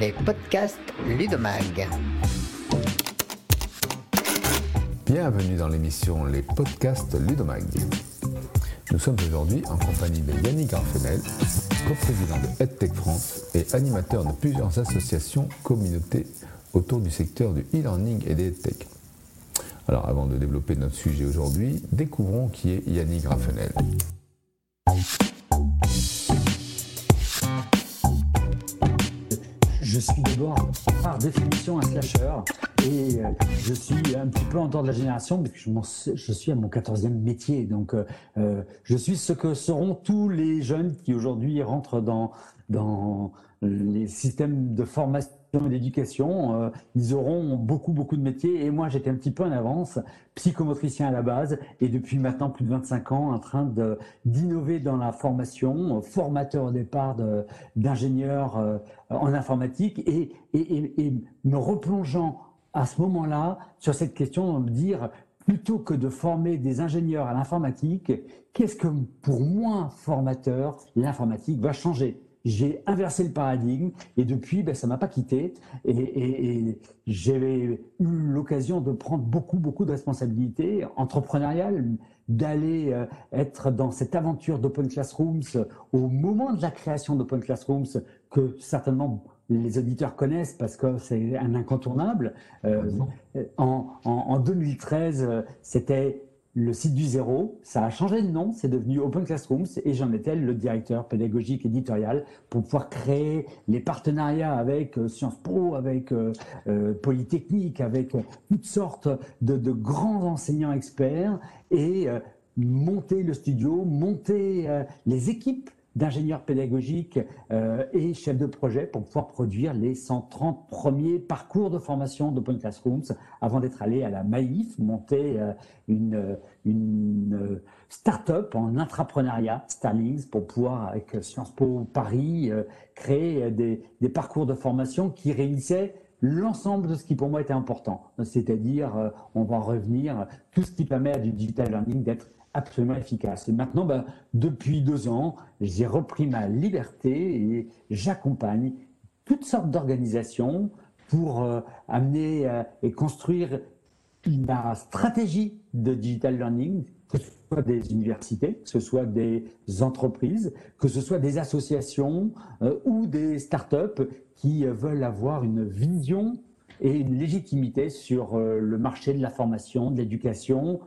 les podcasts Ludomag. Bienvenue dans l'émission Les podcasts Ludomag. Nous sommes aujourd'hui en compagnie de Yannick Garfenel, co-président de EdTech France et animateur de plusieurs associations communautés autour du secteur du e-learning et des EdTech. Alors avant de développer notre sujet aujourd'hui, découvrons qui est Yannick Raffenel. Je suis d'abord par définition un slasher et euh, je suis un petit peu en dehors de la génération parce que je, suis à mon 14e métier. Donc euh, euh, je suis ce que seront tous les jeunes qui aujourd'hui rentrent dans, dans les systèmes de formation d'éducation, euh, ils auront beaucoup, beaucoup de métiers. Et moi, j'étais un petit peu en avance, psychomotricien à la base, et depuis maintenant plus de 25 ans, en train d'innover dans la formation, formateur au départ d'ingénieurs euh, en informatique, et, et, et, me replongeant à ce moment-là sur cette question, de me dire, plutôt que de former des ingénieurs à l'informatique, qu'est-ce que pour moi, formateur, l'informatique va changer? J'ai inversé le paradigme et depuis, ben, ça m'a pas quitté. Et, j'ai eu l'occasion de prendre beaucoup, beaucoup de responsabilités entrepreneuriales, d'aller euh, être dans cette aventure d'Open Classrooms au moment de la création d'Open Classrooms que certainement les auditeurs connaissent parce que c'est un incontournable. Euh, en, en, en 2013, euh, c'était le site du zéro, ça a changé de nom, c'est devenu Open Classrooms et j'en étais le directeur pédagogique éditorial pour pouvoir créer les partenariats avec euh, Sciences Po, avec euh, euh, Polytechnique, avec toutes sortes de, de, grands enseignants experts et monter le studio, monter les équipes d'ingénieurs pédagogiques euh, et chefs de projet pour pouvoir produire les 130 premiers parcours de formation d'Open Classrooms avant d'être allé à la Maïf, monter euh, une, une euh, start-up en intrapreneuriat, Starlings, pour pouvoir, avec Sciences Po Paris, créer des, des parcours de formation qui réunissaient l'ensemble de ce qui pour moi était important. C'est-à-dire, on va revenir, tout ce qui permet à du digital learning d'être absolument efficace. Et maintenant, ben, depuis deux ans, j'ai repris ma liberté et j'accompagne toutes sortes d'organisations pour euh, amener euh, et construire une stratégie de digital learning, que ce soit des universités, que ce soit des entreprises, que ce soit des associations euh, ou des startups qui veulent avoir une vision et une légitimité sur le marché de la formation, de l'éducation,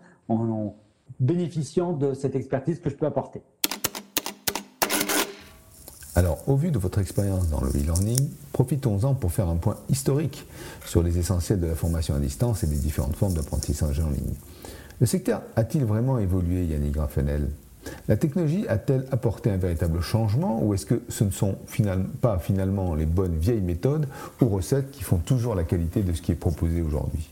bénéficiant de cette expertise que je peux apporter. Alors, au vu de votre expérience dans le e-learning, profitons-en pour faire un point historique sur les essentiels de la formation à distance et des différentes formes d'apprentissage en ligne. Le secteur a-t-il vraiment évolué, Yannick Graffenel La technologie a-t-elle apporté un véritable changement ou est-ce que ce ne sont pas finalement les bonnes vieilles méthodes ou recettes qui font toujours la qualité de ce qui est proposé aujourd'hui?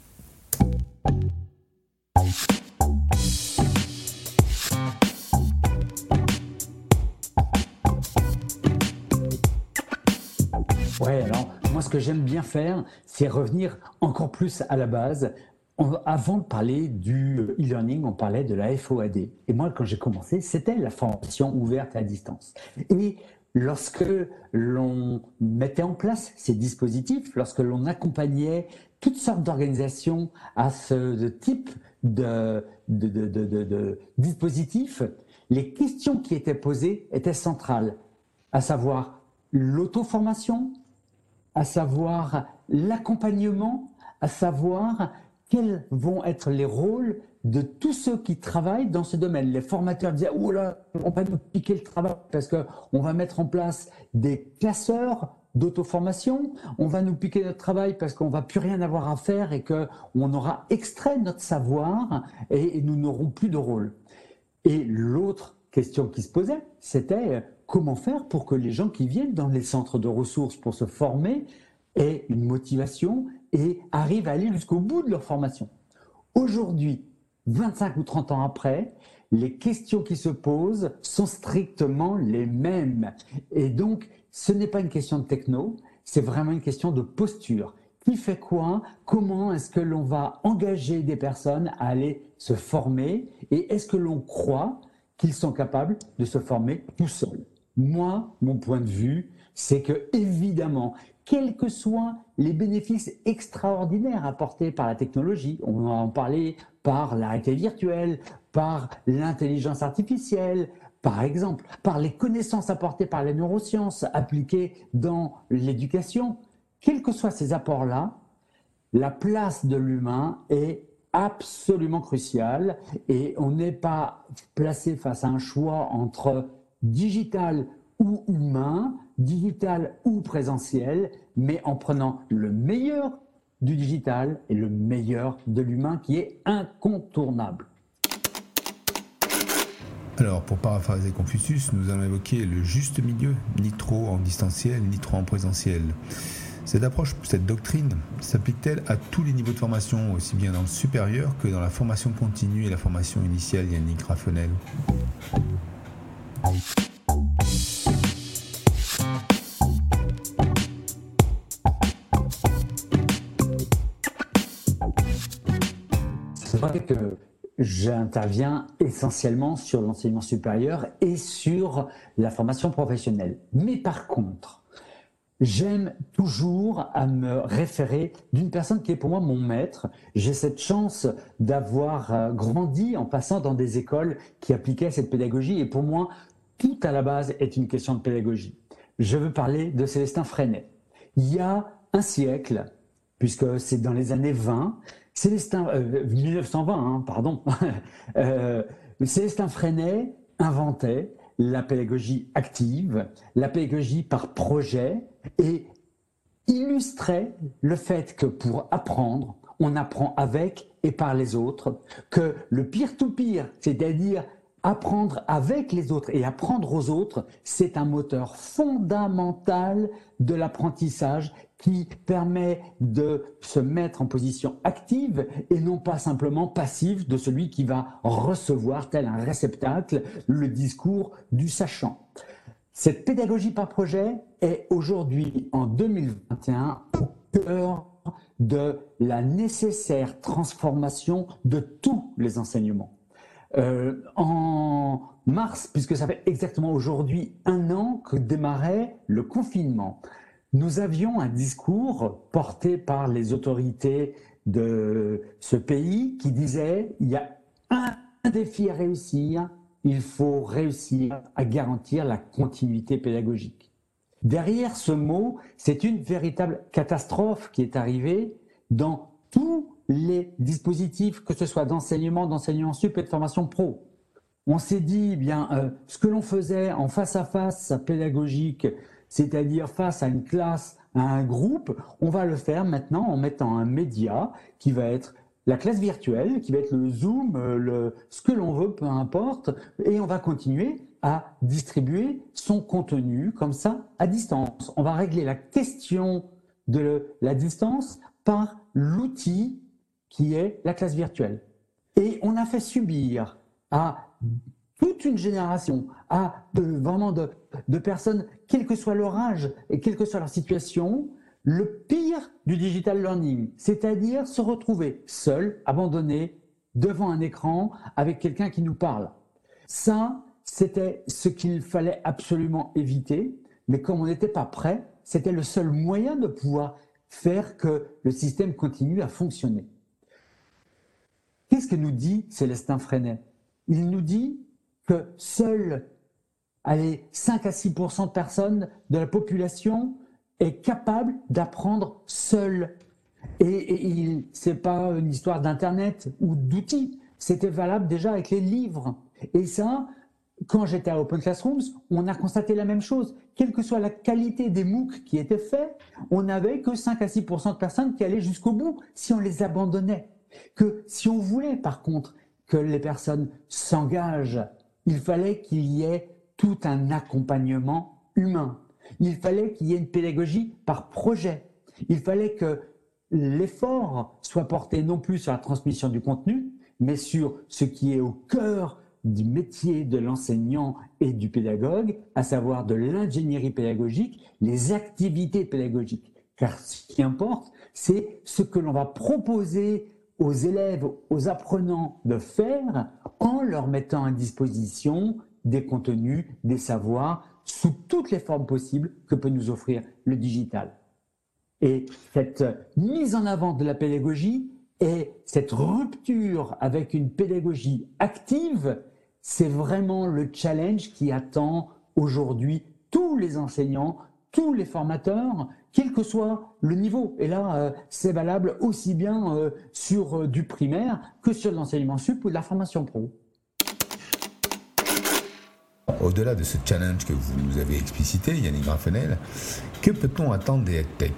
Ce que j'aime bien faire, c'est revenir encore plus à la base. avant de parler du e-learning, on parlait de la FOAD. Et moi, quand j'ai commencé, c'était la formation ouverte à distance. Et lorsque l'on mettait en place ces dispositifs, lorsque l'on accompagnait toutes sortes d'organisations à ce type de, de, de, dispositifs, les questions qui étaient posées étaient centrales, à savoir l'auto-formation, à savoir l'accompagnement, à savoir quels vont être les rôles de tous ceux qui travaillent dans ce domaine. Les formateurs disaient oh là, on va nous piquer le travail parce que on va mettre en place des classeurs d'auto-formation, on va nous piquer notre travail parce qu'on va plus rien avoir à faire et que on aura extrait notre savoir et nous n'aurons plus de rôle. Et l'autre question qui se posait, c'était comment faire pour que les gens qui viennent dans les centres de ressources pour se former aient une motivation et arrivent à aller jusqu'au bout de leur formation. Aujourd'hui, 25 ou 30 ans après, les questions qui se posent sont strictement les mêmes. Et donc, ce n'est pas une question de techno, c'est vraiment une question de posture. Qui fait quoi? Comment est-ce que l'on va engager des personnes à aller se former? Et est-ce que l'on croit qu'ils sont capables de se former tout seuls? Moi, mon point de vue, c'est que évidemment quels que soient les bénéfices extraordinaires apportés par la technologie. On va en parler par la réalité virtuelle, par l'intelligence artificielle, par exemple, par les connaissances apportées par les neurosciences appliquées dans l'éducation. Quels que soient ces apports-là, la place de l'humain est absolument cruciale et on n'est pas placé face à un choix entre digital ou humain, digital ou présentiel, mais en prenant le meilleur du digital et le meilleur de l'humain qui est incontournable. Alors, pour paraphraser Confucius, nous allons évoquer le juste milieu, ni trop en distanciel, ni trop en présentiel. Cette approche, cette doctrine, s'applique-t-elle à tous les niveaux de formation, aussi bien dans le supérieur que dans la formation continue et la formation initiale Yannick Raffenel? C'est vrai que j'interviens essentiellement sur l'enseignement supérieur et sur la formation professionnelle. Mais par contre, j'aime toujours à me référer d'une personne qui est pour moi mon maître. J'ai cette chance d'avoir euh, grandi en passant dans des écoles qui appliquaient cette pédagogie et pour moi, tout à la base est une question de pédagogie. Je veux parler de Célestin Freinet. Il y a un siècle, puisque c'est dans les années 20, Célestin, 1920, euh, hein, pardon, euh, Célestin Freinet inventait la pédagogie active, la pédagogie par projet et illustrait le fait que pour apprendre, on apprend avec et par les autres, que le pire-tout-pire, c'est-à-dire apprendre avec les autres et apprendre aux autres, c'est un moteur fondamental de l'apprentissage qui permet de se mettre en position active et non pas simplement passive de celui qui va recevoir, tel un réceptacle, le discours du sachant. Cette pédagogie par projet est aujourd'hui, en 2021, au cœur de la nécessaire transformation de tous les enseignements. Euh, en mars, puisque ça fait exactement aujourd'hui un an que démarrait le confinement, nous avions un discours porté par les autorités de ce pays qui disait il y a un défi à réussir, il faut réussir à garantir la continuité pédagogique. Derrière ce mot, c'est une véritable catastrophe qui est arrivée dans tous les dispositifs, que ce soit d'enseignement, d'enseignement sup et de formation pro. On s'est dit, eh bien, euh, ce que l'on faisait en face à face pédagogique c'est-à-dire face à une classe, à un groupe, on va le faire maintenant en mettant un média qui va être la classe virtuelle, qui va être le Zoom, euh, le, ce que l'on veut, peu importe, et on va continuer à distribuer son contenu comme ça à distance. On va régler la question de la distance par l'outil qui est la classe virtuelle. Et on a fait subir à toute une génération, à vraiment de personnes, quel que soit leur âge et quelle que soit leur situation, le pire du digital learning, c'est-à-dire se retrouver seul, abandonné, devant un écran, avec quelqu'un qui nous parle. Ça, c'était ce qu'il fallait absolument éviter, mais comme on n'était pas prêt, c'était le seul moyen de pouvoir faire que le système continue à fonctionner. Qu'est-ce que nous dit Célestin Freinet? Il nous dit que seuls allez, 5 à 6% de personnes de la population est capable d'apprendre seul. Et, et ce n'est pas une histoire d'Internet ou d'outils, c'était valable déjà avec les livres. Et ça, quand j'étais à Open Classrooms, on a constaté la même chose. Quelle que soit la qualité des MOOC qui étaient faits, on n'avait que 5 à 6% de personnes qui allaient jusqu'au bout si on les abandonnait. Que si on voulait par contre que les personnes s'engagent il fallait qu'il y ait tout un accompagnement humain. Il fallait qu'il y ait une pédagogie par projet. Il fallait que l'effort soit porté non plus sur la transmission du contenu, mais sur ce qui est au cœur du métier de l'enseignant et du pédagogue, à savoir de l'ingénierie pédagogique, les activités pédagogiques. Car ce qui importe, c'est ce que l'on va proposer aux élèves, aux apprenants de faire en leur mettant à disposition des contenus, des savoirs, sous toutes les formes possibles que peut nous offrir le digital. Et cette mise en avant de la pédagogie et cette rupture avec une pédagogie active, c'est vraiment le challenge qui attend aujourd'hui tous les enseignants, tous les formateurs, quel que soit le niveau. Et là, euh, c'est valable aussi bien euh, sur euh, du primaire que sur l'enseignement sup ou de la formation pro. Au-delà de ce challenge que vous nous avez explicité, Yannick Graffenel, que peut-on attendre des tech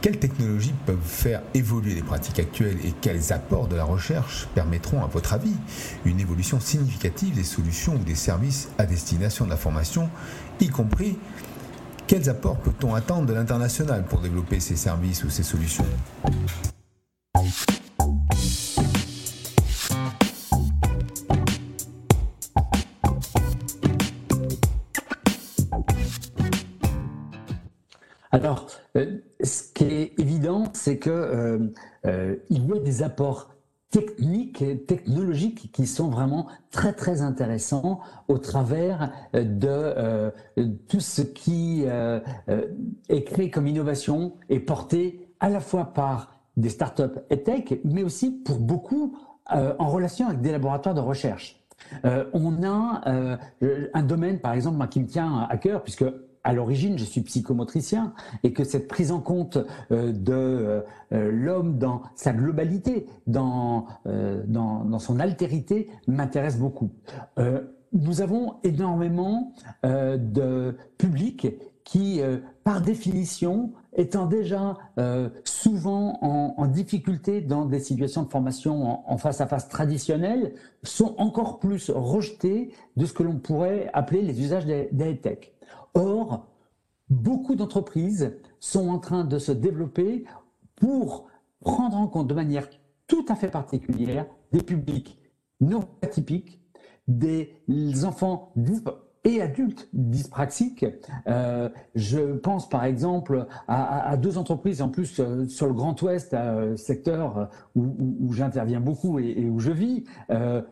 Quelles technologies peuvent faire évoluer les pratiques actuelles et quels apports de la recherche permettront, à votre avis, une évolution significative des solutions ou des services à destination de la formation, y compris quels apports peut-on attendre de l'international pour développer ces services ou ces solutions? Alors, euh, ce qui est évident, c'est que euh, euh, il y a des apports techniques technologiques qui sont vraiment très très intéressants au travers de tout ce qui est créé comme innovation et porté à la fois par des startups et tech, mais aussi pour beaucoup en relation avec des laboratoires de recherche. on a un domaine, par exemple, qui me tient à cœur, puisque à l'origine, je suis psychomotricien et que cette prise en compte euh, de euh, l'homme dans sa globalité, dans, euh, dans, dans, son altérité, m'intéresse beaucoup. nous avons énormément de publics qui, par définition, étant déjà souvent en, difficulté dans des situations de formation en, face à face traditionnelles, sont encore plus rejetés de ce que l'on pourrait appeler les usages des, des tech. Or, beaucoup d'entreprises sont en train de se développer pour prendre en compte de manière tout à fait particulière des publics non atypiques, des enfants et adultes dyspraxiques. Euh, je pense par exemple à, deux entreprises en plus euh, sur le Grand Ouest, euh, secteur où, j'interviens beaucoup et, où je vis,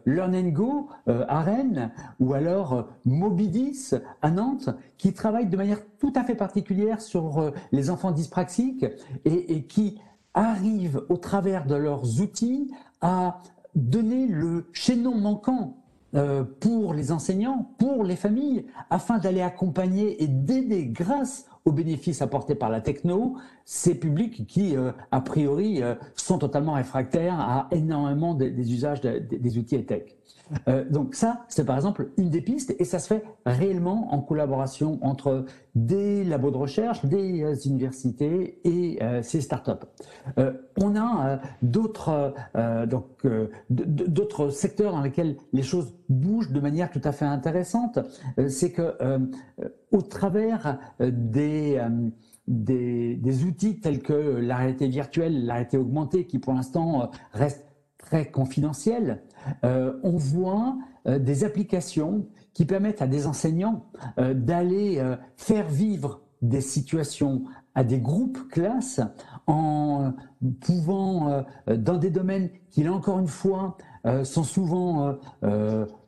Learn Go à Rennes ou alors Mobidis à Nantes, qui travaillent de manière tout à fait particulière sur les enfants dyspraxiques et, et qui arrivent au travers de leurs outils à donner le chaînon manquant euh, pour les enseignants, pour les familles, afin d'aller accompagner et d'aider grâce aux bénéfices apportés par la techno ces publics qui, euh, a priori, euh, sont totalement réfractaires à énormément des, usages des outils et tech. Euh, donc ça, c'est par exemple une des pistes et ça se fait réellement en collaboration entre des labos de recherche, des euh, universités et euh, ces startups. on a d'autres donc d'autres secteurs dans lesquels les choses bougent de manière tout à fait intéressante. c'est que au travers des des, des, outils tels que la réalité virtuelle, la réalité augmentée, qui pour l'instant restent très confidentiels, euh, on voit euh, des applications qui permettent à des enseignants euh, d'aller faire vivre des situations à des groupes classes en pouvant, dans des domaines qui, là encore une fois, sont souvent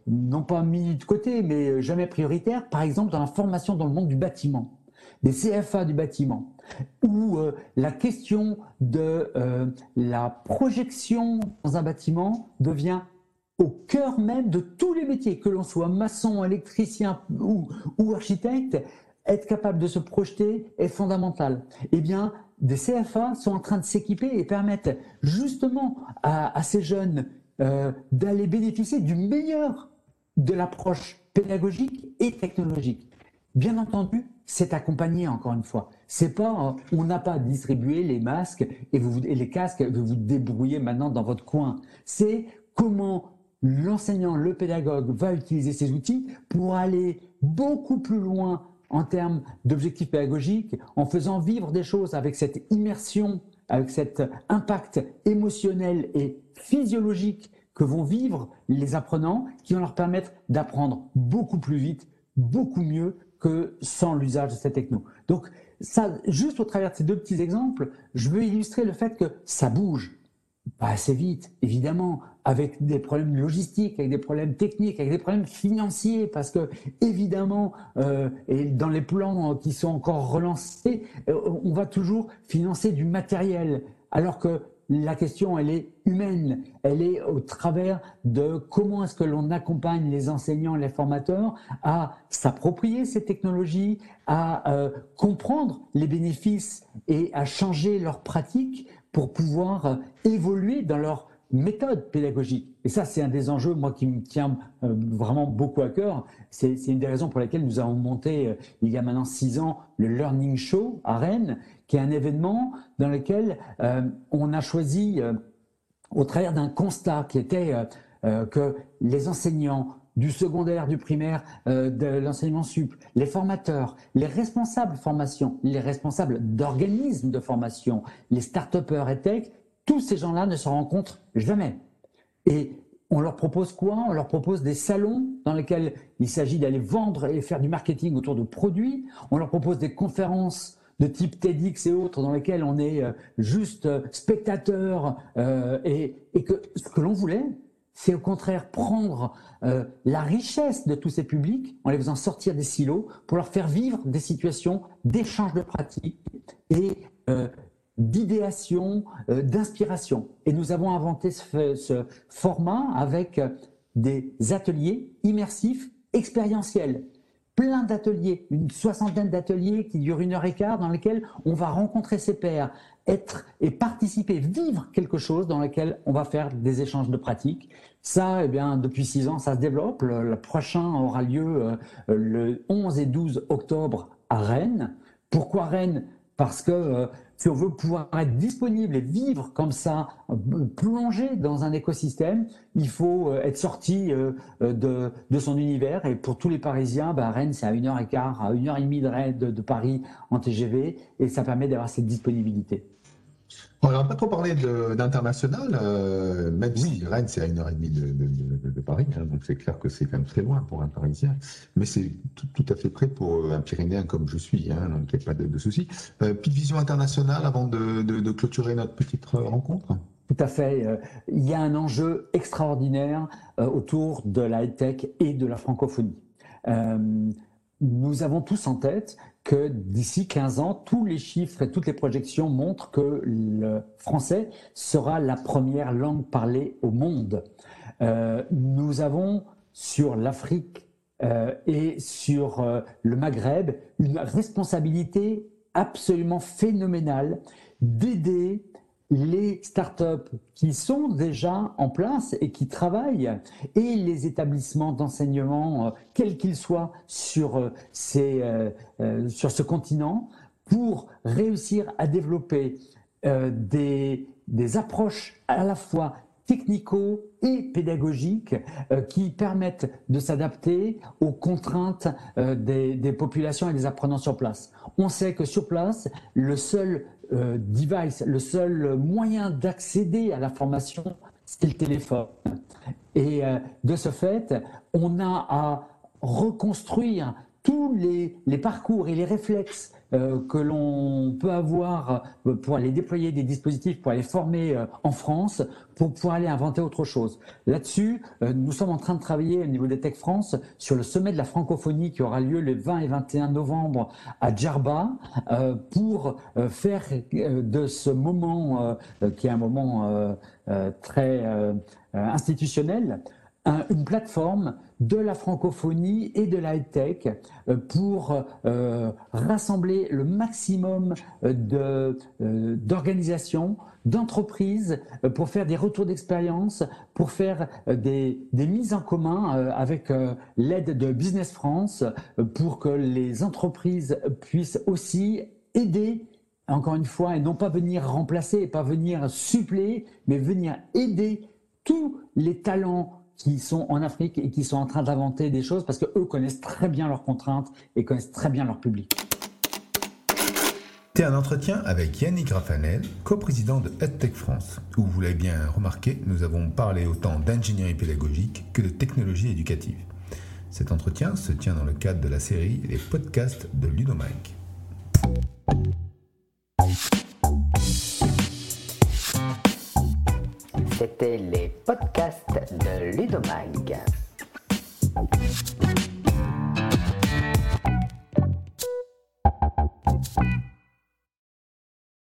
non pas mis de côté, mais jamais prioritaires, par exemple dans la formation dans le monde du bâtiment, des CFA du bâtiment, où la question de la projection dans un bâtiment devient au cœur même de tous les métiers, que l'on soit maçon, électricien ou, architecte, être capable de se projeter est fondamental. Eh bien, des CFA sont en train de s'équiper et permettent justement à, ces jeunes euh, d'aller bénéficier du meilleur de l'approche pédagogique et technologique. Bien entendu, c'est accompagné encore une fois. C'est pas, euh, on n'a pas distribué les masques et, vous, et les casques, vous vous débrouillez maintenant dans votre coin. C'est comment l'enseignant, le pédagogue va utiliser ces outils pour aller beaucoup plus loin en termes d'objectifs pédagogiques, en faisant vivre des choses avec cette immersion, avec cet impact émotionnel et physiologique que vont vivre les apprenants, qui vont leur permettre d'apprendre beaucoup plus vite, beaucoup mieux que sans l'usage de cette techno. Donc, ça, juste au travers de ces deux petits exemples, je veux illustrer le fait que ça bouge assez vite, évidemment, avec des problèmes logistiques, avec des problèmes techniques, avec des problèmes financiers, parce que évidemment, euh, et dans les plans qui sont encore relancés, euh, on va toujours financer du matériel, alors que la question, elle est humaine. Elle est au travers de comment est-ce que l'on accompagne les enseignants, les formateurs à s'approprier ces technologies, à euh, comprendre les bénéfices et à changer leurs pratiques pour pouvoir euh, évoluer dans leur méthode pédagogique. Et ça, c'est un des enjeux, moi, qui me tient euh, vraiment beaucoup à cœur. C'est une des raisons pour lesquelles nous avons monté, euh, il y a maintenant six ans, le Learning Show à Rennes, qui est un événement dans lequel on a choisi, au travers d'un constat qui était que les enseignants, du secondaire, du primaire, de l'enseignement sup, les formateurs, les responsables formation, les responsables d'organismes de formation, les start-upers et tech, tous ces gens-là ne se rencontrent jamais. Et on leur propose quoi? On leur propose des salons dans lesquels il s'agit d'aller vendre et faire du marketing autour de produits. On leur propose des conférences de type TEDx et autres dans lesquelles on est euh, juste euh, spectateur euh, et, que ce que l'on voulait, c'est au contraire prendre la richesse de tous ces publics en les faisant sortir des silos pour leur faire vivre des situations d'échange de pratiques et d'idéation, euh, d'inspiration. Et nous avons inventé ce, format avec euh, des ateliers immersifs, expérientiels. Plein d'ateliers, une soixantaine d'ateliers qui durent une heure et quart, dans lesquels on va rencontrer ses pairs, être et participer, vivre quelque chose dans lequel on va faire des échanges de pratiques. Ça, eh bien, depuis six ans, ça se développe. Le, prochain aura lieu euh, le 11 et 12 octobre à Rennes. Pourquoi Rennes? Parce que si on veut pouvoir être disponible et vivre comme ça, euh, plonger dans un écosystème, il faut euh, être sorti euh, de, son univers. Et pour tous les Parisiens, bah, Rennes, c'est à une heure et quart, à une heure et demie de, de Paris en TGV, et ça permet d'avoir cette disponibilité. On n'a pas trop parlé d'international, euh, même si Rennes, c'est à une heure et demie de, Paris, hein, donc c'est clair que c'est quand même très loin pour un Parisien, mais c'est tout, à fait prêt pour un Pyrénéen comme je suis, hein, donc il n'y a pas de, de souci. Euh, petite vision internationale avant de, clôturer notre petite rencontre tout à fait. Euh, il y a un enjeu extraordinaire autour de la tech et de la francophonie. nous avons tous en tête que d'ici 15 ans, tous les chiffres et toutes les projections montrent que le français sera la première langue parlée au monde. Euh, nous avons sur l'Afrique euh, et sur euh, le Maghreb une responsabilité absolument phénoménale d'aider les startups qui sont déjà en place et qui travaillent et les établissements d'enseignement, euh, quels qu'ils soient, sur, euh, ces, euh, sur ce continent pour réussir à développer des, des approches à la fois technico et pédagogiques qui permettent de s'adapter aux contraintes des, des, populations et des apprenants sur place. On sait que sur place, le seul euh, device, le seul moyen d'accéder à la formation, c'est le téléphone. Et euh, de ce fait, on a à reconstruire tous les, les parcours et les réflexes euh, que l'on peut avoir euh, pour aller déployer des dispositifs, pour aller former euh, en France, pour pouvoir aller inventer autre chose. Là-dessus, nous sommes en train de travailler au niveau des Tech France sur le sommet de la francophonie qui aura lieu les 20 et 21 novembre à Djerba pour faire de ce moment, qui est un moment très institutionnel, une plateforme de la francophonie et de la tech euh, pour euh, rassembler le maximum euh, d'organisations, d'entreprises, pour faire des retours d'expérience, pour faire des, des, mises en commun avec l'aide de Business France, pour que les entreprises puissent aussi aider encore une fois, et non pas venir remplacer, pas venir suppléer, mais venir aider tous les talents qui sont en Afrique et qui sont en train d'inventer des choses parce qu'eux connaissent très bien leurs contraintes et connaissent très bien leur public. C'était un entretien avec Yannick Raffanel, coprésident de EdTech France, où vous l'avez bien remarqué, nous avons parlé autant d'ingénierie pédagogique que de technologie éducative. Cet entretien se tient dans le cadre de la série Les podcasts de Ludomike. C'était les podcasts de Ludomag.